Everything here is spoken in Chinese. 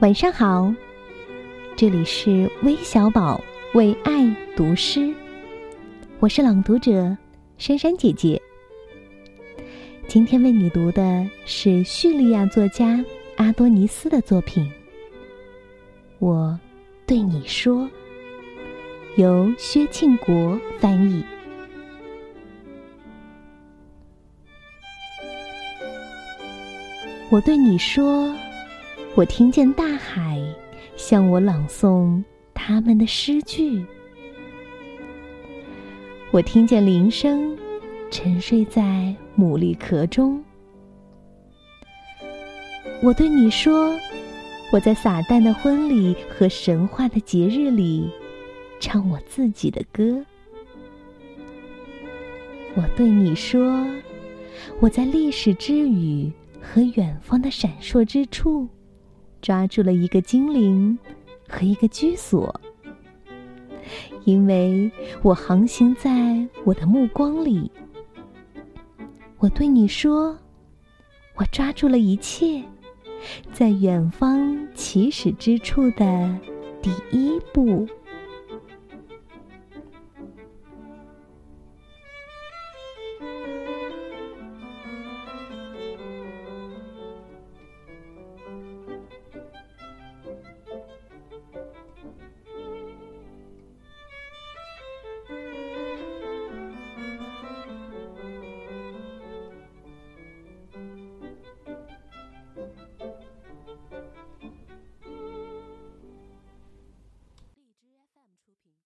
晚上好，这里是微小宝为爱读诗，我是朗读者珊珊姐姐。今天为你读的是叙利亚作家阿多尼斯的作品。我对你说，由薛庆国翻译。我对你说。我听见大海向我朗诵他们的诗句，我听见铃声沉睡在牡蛎壳中。我对你说，我在撒旦的婚礼和神话的节日里唱我自己的歌。我对你说，我在历史之语和远方的闪烁之处。抓住了一个精灵和一个居所，因为我航行在我的目光里。我对你说，我抓住了一切，在远方起始之处的第一步。